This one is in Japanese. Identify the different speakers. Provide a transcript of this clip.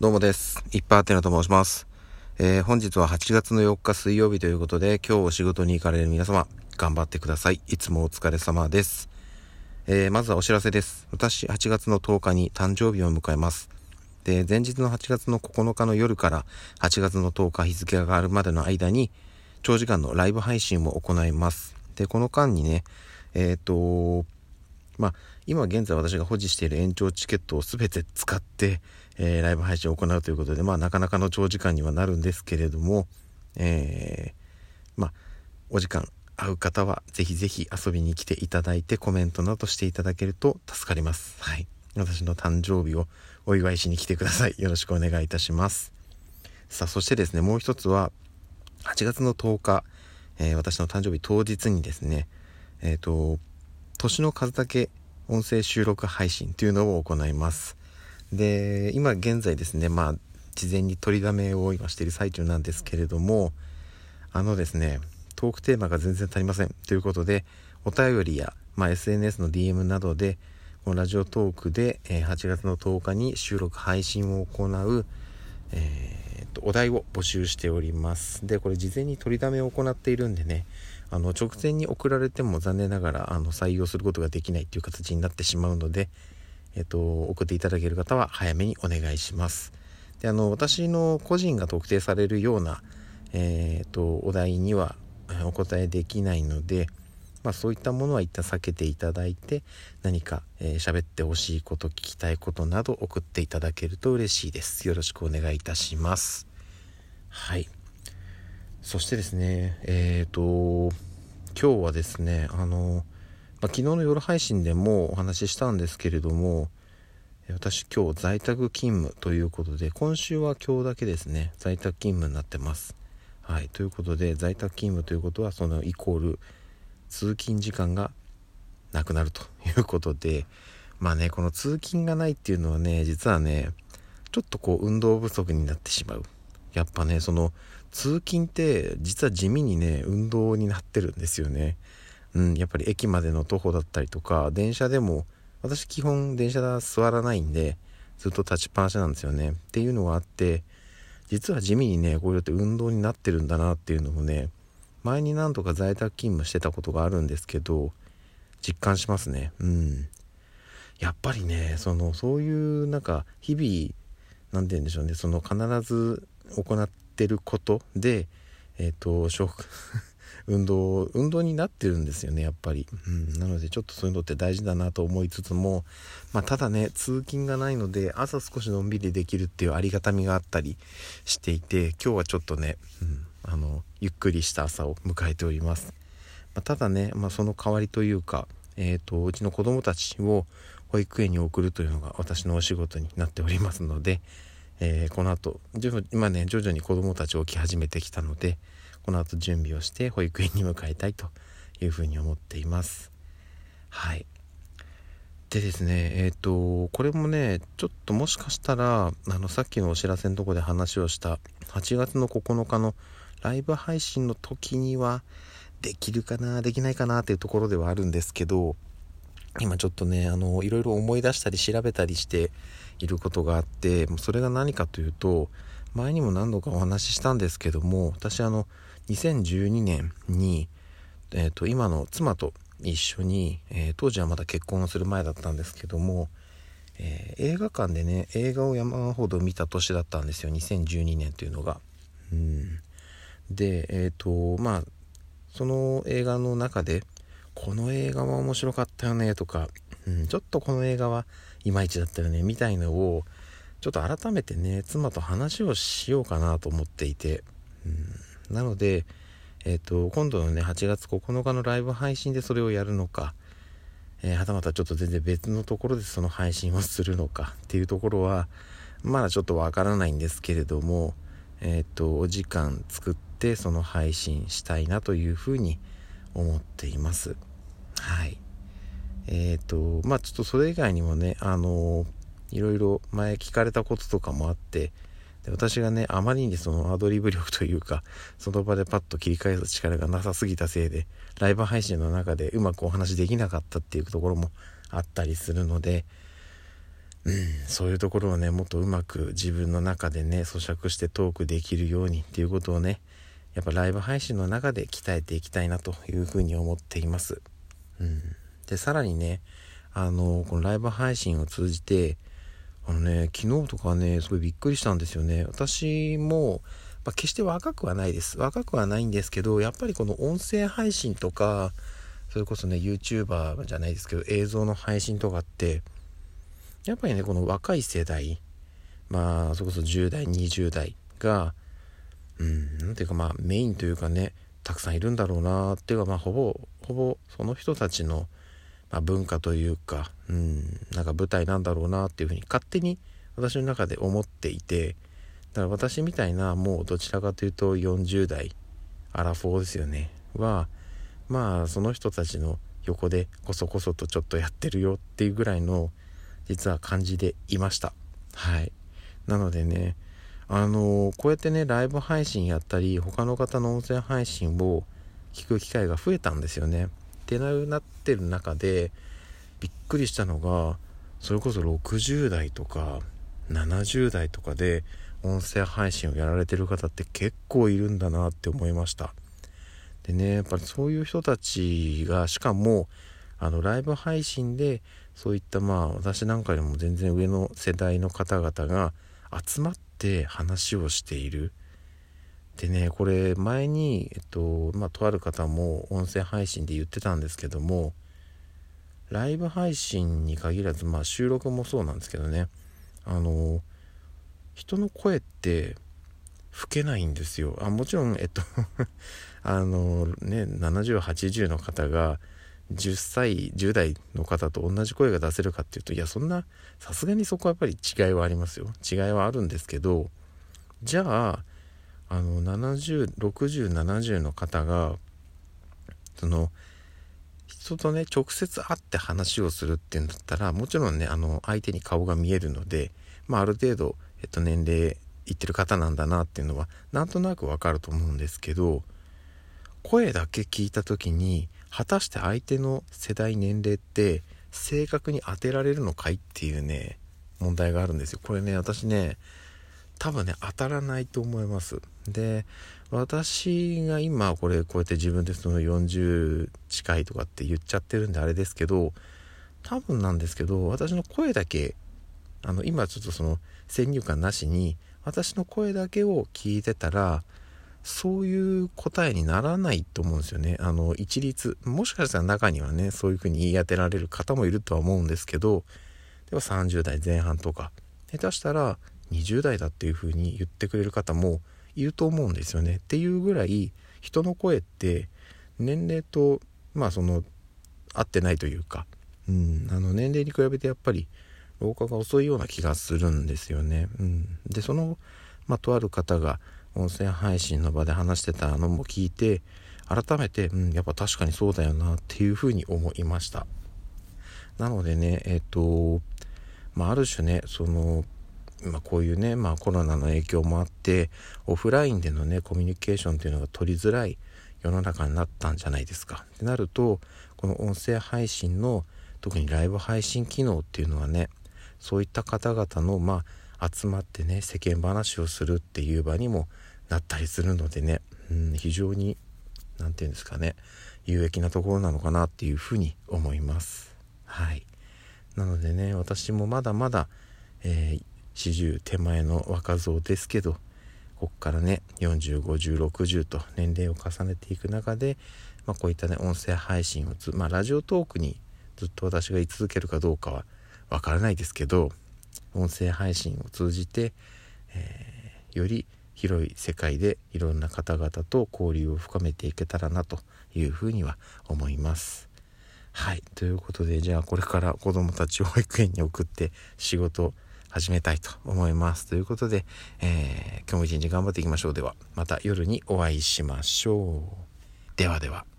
Speaker 1: どうもです。いっぱいあてなと申します。えー、本日は8月の4日水曜日ということで、今日お仕事に行かれる皆様、頑張ってください。いつもお疲れ様です。えー、まずはお知らせです。私、8月の10日に誕生日を迎えます。で、前日の8月の9日の夜から8月の10日日付が上がるまでの間に、長時間のライブ配信を行います。で、この間にね、えっ、ー、と、まあ、今現在私が保持している延長チケットを全て使って、えー、ライブ配信を行うということで、まあ、なかなかの長時間にはなるんですけれども、えー、まあ、お時間合う方はぜひぜひ遊びに来ていただいてコメントなどしていただけると助かります。はい。私の誕生日をお祝いしに来てください。よろしくお願いいたします。さあ、そしてですね、もう一つは、8月の10日、えー、私の誕生日当日にですね、えっ、ー、と、年の数だけ音声収録配信というのを行います。で、今現在ですね、まあ、事前に取りだめを今している最中なんですけれども、あのですね、トークテーマが全然足りません。ということで、お便りや、まあ、SNS の DM などで、このラジオトークで、え8月の10日に収録配信を行う、えー、とお題を募集しております。で、これ事前に取りだめを行っているんでね、あの直前に送られても残念ながらあの採用することができないっていう形になってしまうので、えっと、送っていただける方は早めにお願いします。で、あの、私の個人が特定されるような、えー、っと、お題にはお答えできないので、まあそういったものは一旦避けていただいて、何か喋、えー、ってほしいこと、聞きたいことなど送っていただけると嬉しいです。よろしくお願いいたします。はい。そしてですね、えっ、ー、と、今日はですね、あの、まあ、昨日の夜配信でもお話ししたんですけれども私今日在宅勤務ということで今週は今日だけですね。在宅勤務になってます。はい。ということで在宅勤務ということはそのイコール通勤時間がなくなるということでまあねこの通勤がないっていうのはね実はねちょっとこう運動不足になってしまう。やっぱねその通勤って実は地味にね運動になってるんですよね。うん、やっぱり駅までの徒歩だったりとか、電車でも、私基本電車だ座らないんで、ずっと立ちっぱなしなんですよね。っていうのがあって、実は地味にね、こうやって運動になってるんだなっていうのもね、前に何とか在宅勤務してたことがあるんですけど、実感しますね。うん。やっぱりね、その、そういうなんか、日々、何て言うんでしょうね、その必ず行ってることで、えっ、ー、と、運動、運動になってるんですよね、やっぱり。うん、なので、ちょっとそういうのって大事だなと思いつつも、まあ、ただね、通勤がないので、朝少しのんびりできるっていうありがたみがあったりしていて、今日はちょっとね、うん、あの、ゆっくりした朝を迎えております。まあ、ただね、まあ、その代わりというか、えっ、ー、と、うちの子供たちを保育園に送るというのが私のお仕事になっておりますので、えー、この後、今ね、徐々に子供たち起き始めてきたので、この後準備をして保育園に向かいたいというふうに思っています。はい。でですね、えっ、ー、と、これもね、ちょっともしかしたら、あの、さっきのお知らせのとこで話をした8月の9日のライブ配信の時には、できるかな、できないかなっていうところではあるんですけど、今ちょっとね、あの、いろいろ思い出したり調べたりしていることがあって、もうそれが何かというと、前にも何度かお話ししたんですけども、私あの、2012年に、えーと、今の妻と一緒に、えー、当時はまだ結婚をする前だったんですけども、えー、映画館でね映画を山ほど見た年だったんですよ2012年というのが。うん、でえっ、とまあその映画の中でこの映画は面白かったよねとか、うん、ちょっとこの映画はいまいちだったよねみたいのをちょっと改めてね妻と話をしようかなと思っていて、うんなので、えっ、ー、と、今度のね、8月9日のライブ配信でそれをやるのか、えー、はたまたちょっと全然別のところでその配信をするのかっていうところは、まだちょっとわからないんですけれども、えっ、ー、と、お時間作ってその配信したいなというふうに思思っています。はい。えっ、ー、と、まあちょっとそれ以外にもね、あのいろいろ前聞かれたこととかもあって、で私がね、あまりにそのアドリブ力というか、その場でパッと切り返す力がなさすぎたせいで、ライブ配信の中でうまくお話できなかったっていうところもあったりするので、うん、そういうところをねもっとうまく自分の中でね咀嚼してトークできるようにっていうことをねやっぱライブ配信の中で鍛えていきたいなというふうに思っています。うん、でさらにねあのこのライブ配信を通じてあのね昨日とかねすごいびっくりしたんですよね。私もまあ、決して若くはないです。若くはないんですけど、やっぱりこの音声配信とか、それこそね、YouTuber じゃないですけど、映像の配信とかって、やっぱりね、この若い世代、まあ、それこそ10代、20代が、うん、ていうかまあ、メインというかね、たくさんいるんだろうなっていうか、まあ、ほぼ、ほぼ、その人たちの、まあ、文化というか、うん、なんか舞台なんだろうなっていうふうに勝手に私の中で思っていて、だから私みたいなもうどちらかというと40代アラフォーですよね。はまあその人たちの横でこそこそとちょっとやってるよっていうぐらいの実は感じでいました。はい。なのでねあのこうやってねライブ配信やったり他の方の音声配信を聞く機会が増えたんですよね。ってなってる中でびっくりしたのがそれこそ60代とか70代とかで音声配信をやられてる方って結構いるんだなって思いました。でねやっぱりそういう人たちがしかもあのライブ配信でそういったまあ私なんかよりも全然上の世代の方々が集まって話をしている。でねこれ前に、えっとまあ、とある方も音声配信で言ってたんですけどもライブ配信に限らず、まあ、収録もそうなんですけどね。あの人の声って老けないんですよ。あもちろんえっと あのね7080の方が10歳10代の方と同じ声が出せるかっていうといやそんなさすがにそこはやっぱり違いはありますよ。違いはあるんですけどじゃああの706070の方がその人とね直接会って話をするっていうんだったらもちろんねあの相手に顔が見えるので、まあ、ある程度えっと、年齢いってる方なんだなっていうのはなんとなくわかると思うんですけど声だけ聞いた時に果たして相手の世代年齢って正確に当てられるのかいっていうね問題があるんですよ。これね私ね多分ね当たらないと思います。で私が今これこうやって自分でその40近いとかって言っちゃってるんであれですけど多分なんですけど私の声だけあの今ちょっとその先入観なしに私の声だけを聞いてたらそういう答えにならないと思うんですよね。あの一律もしかしたら中にはねそういうふうに言い当てられる方もいるとは思うんですけどでも30代前半とか下手したら20代だっていうふうに言ってくれる方もいると思うんですよね。っていうぐらい人の声って年齢とまあその合ってないというか、うん、あの年齢に比べてやっぱり老化が遅いような気がするんですよね。うん、でその、まあ、とある方が音声配信の場で話してたのも聞いて改めて、うん、やっぱ確かにそうだよなっていうふうに思いました。なのでねえっ、とまあある種ねそのまあ、こういうね、まあ、コロナの影響もあってオフラインでのねコミュニケーションっていうのが取りづらい世の中になったんじゃないですか。ってなるとこの音声配信の特にライブ配信機能っていうのはねそういった方々のまあ集まってね世間話をするっていう場にもなったりするのでね、うん、非常に何て言うんですかね有益なところなのかなっていうふうに思います。はい。なのでね私もまだまだ、えー、40手前の若造ですけどここからね405060と年齢を重ねていく中で、まあ、こういったね音声配信をつまあラジオトークにずっと私が居続けるかどうかはわからないですけど音声配信を通じて、えー、より広い世界でいろんな方々と交流を深めていけたらなというふうには思います。はい。ということで、じゃあこれから子供たちを保育園に送って仕事始めたいと思います。ということで、えー、今日も一日頑張っていきましょう。では、また夜にお会いしましょう。ではでは。